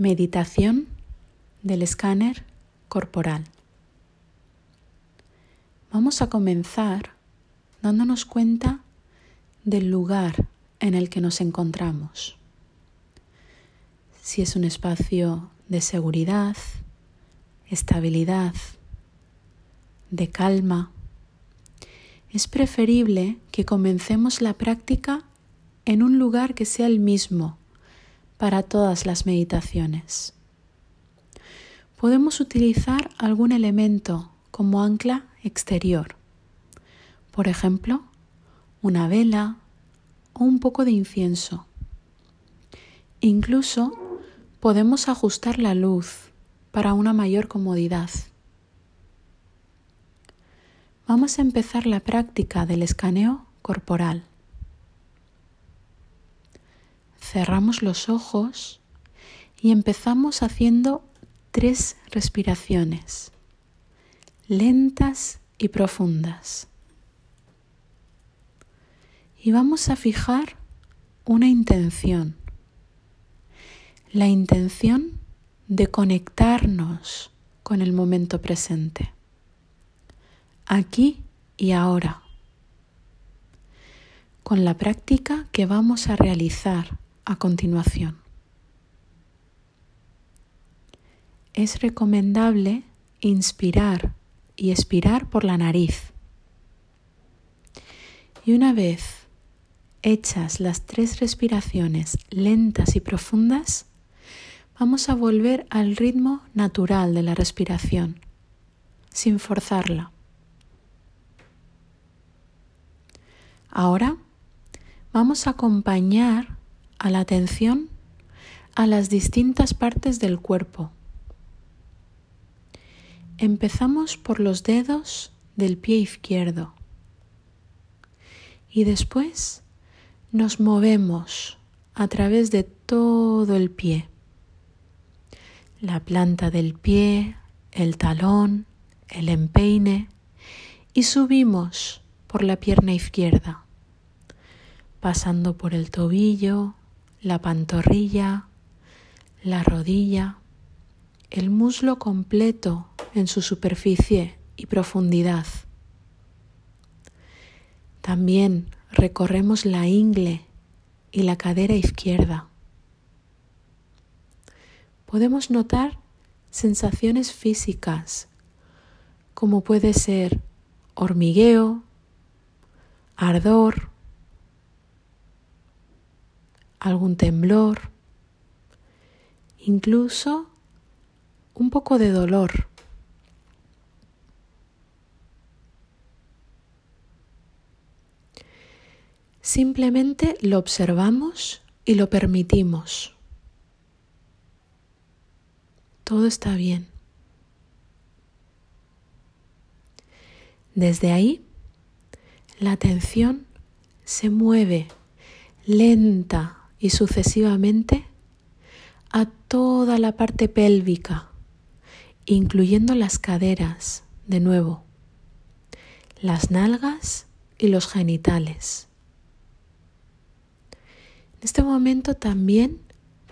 Meditación del escáner corporal. Vamos a comenzar dándonos cuenta del lugar en el que nos encontramos. Si es un espacio de seguridad, estabilidad, de calma, es preferible que comencemos la práctica en un lugar que sea el mismo para todas las meditaciones. Podemos utilizar algún elemento como ancla exterior, por ejemplo, una vela o un poco de incienso. Incluso podemos ajustar la luz para una mayor comodidad. Vamos a empezar la práctica del escaneo corporal. Cerramos los ojos y empezamos haciendo tres respiraciones, lentas y profundas. Y vamos a fijar una intención, la intención de conectarnos con el momento presente, aquí y ahora, con la práctica que vamos a realizar a continuación. Es recomendable inspirar y expirar por la nariz. Y una vez hechas las tres respiraciones lentas y profundas, vamos a volver al ritmo natural de la respiración, sin forzarla. Ahora vamos a acompañar a la atención a las distintas partes del cuerpo. Empezamos por los dedos del pie izquierdo y después nos movemos a través de todo el pie. La planta del pie, el talón, el empeine y subimos por la pierna izquierda, pasando por el tobillo, la pantorrilla, la rodilla, el muslo completo en su superficie y profundidad. También recorremos la ingle y la cadera izquierda. Podemos notar sensaciones físicas como puede ser hormigueo, ardor, algún temblor, incluso un poco de dolor. Simplemente lo observamos y lo permitimos. Todo está bien. Desde ahí, la atención se mueve lenta y sucesivamente a toda la parte pélvica, incluyendo las caderas, de nuevo, las nalgas y los genitales. En este momento también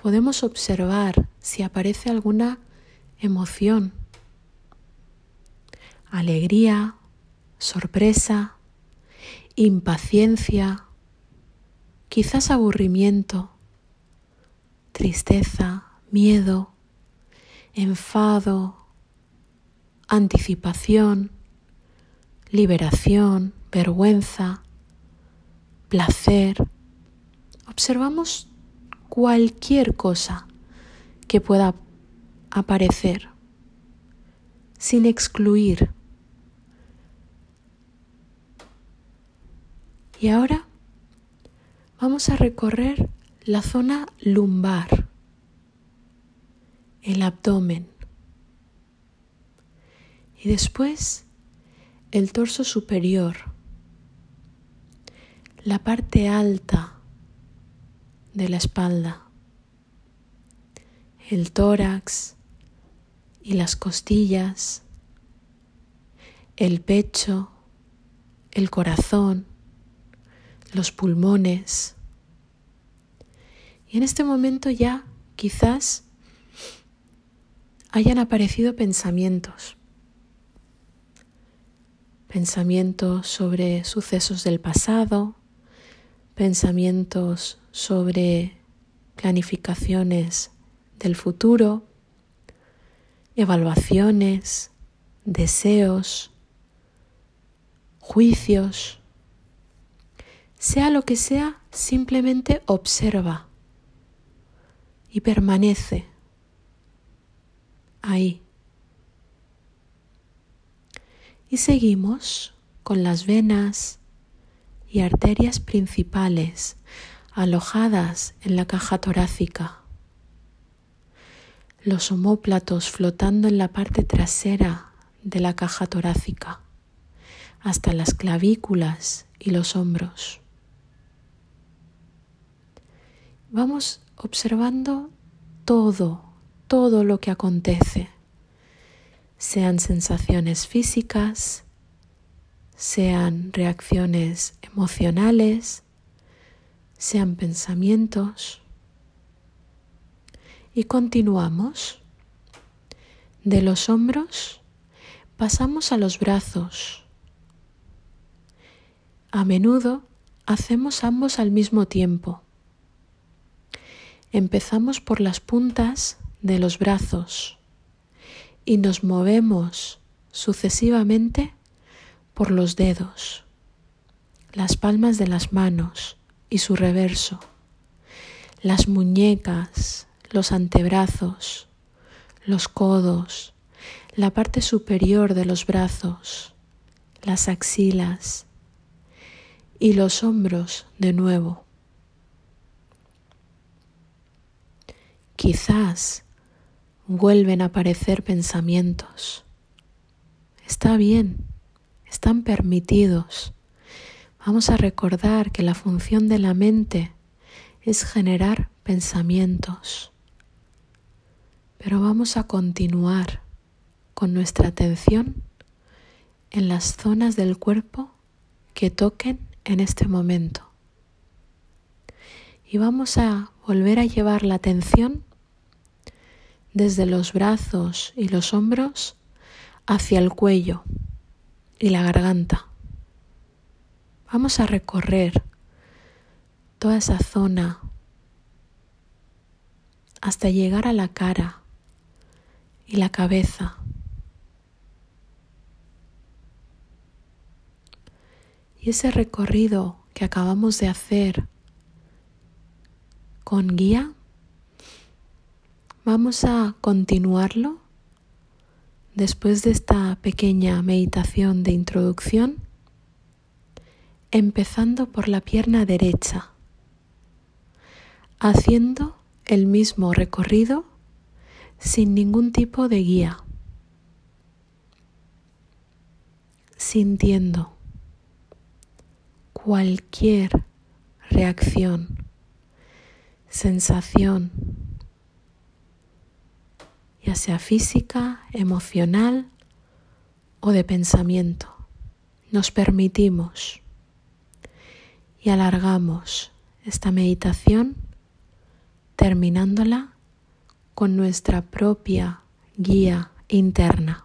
podemos observar si aparece alguna emoción, alegría, sorpresa, impaciencia, quizás aburrimiento, tristeza, miedo, enfado, anticipación, liberación, vergüenza, placer. Observamos cualquier cosa que pueda aparecer sin excluir. Y ahora vamos a recorrer la zona lumbar, el abdomen. Y después el torso superior, la parte alta de la espalda, el tórax y las costillas, el pecho, el corazón, los pulmones. Y en este momento ya quizás hayan aparecido pensamientos. Pensamientos sobre sucesos del pasado, pensamientos sobre planificaciones del futuro, evaluaciones, deseos, juicios. Sea lo que sea, simplemente observa y permanece ahí. Y seguimos con las venas y arterias principales alojadas en la caja torácica, los homóplatos flotando en la parte trasera de la caja torácica, hasta las clavículas y los hombros. Vamos observando todo todo lo que acontece, sean sensaciones físicas, sean reacciones emocionales, sean pensamientos. Y continuamos. De los hombros pasamos a los brazos. A menudo hacemos ambos al mismo tiempo. Empezamos por las puntas de los brazos y nos movemos sucesivamente por los dedos, las palmas de las manos y su reverso, las muñecas, los antebrazos, los codos, la parte superior de los brazos, las axilas y los hombros de nuevo. Quizás vuelven a aparecer pensamientos. Está bien, están permitidos. Vamos a recordar que la función de la mente es generar pensamientos. Pero vamos a continuar con nuestra atención en las zonas del cuerpo que toquen en este momento. Y vamos a volver a llevar la atención desde los brazos y los hombros hacia el cuello y la garganta. Vamos a recorrer toda esa zona hasta llegar a la cara y la cabeza. Y ese recorrido que acabamos de hacer con guía Vamos a continuarlo. Después de esta pequeña meditación de introducción, empezando por la pierna derecha, haciendo el mismo recorrido sin ningún tipo de guía, sintiendo cualquier reacción, sensación, ya sea física, emocional o de pensamiento. Nos permitimos y alargamos esta meditación terminándola con nuestra propia guía interna.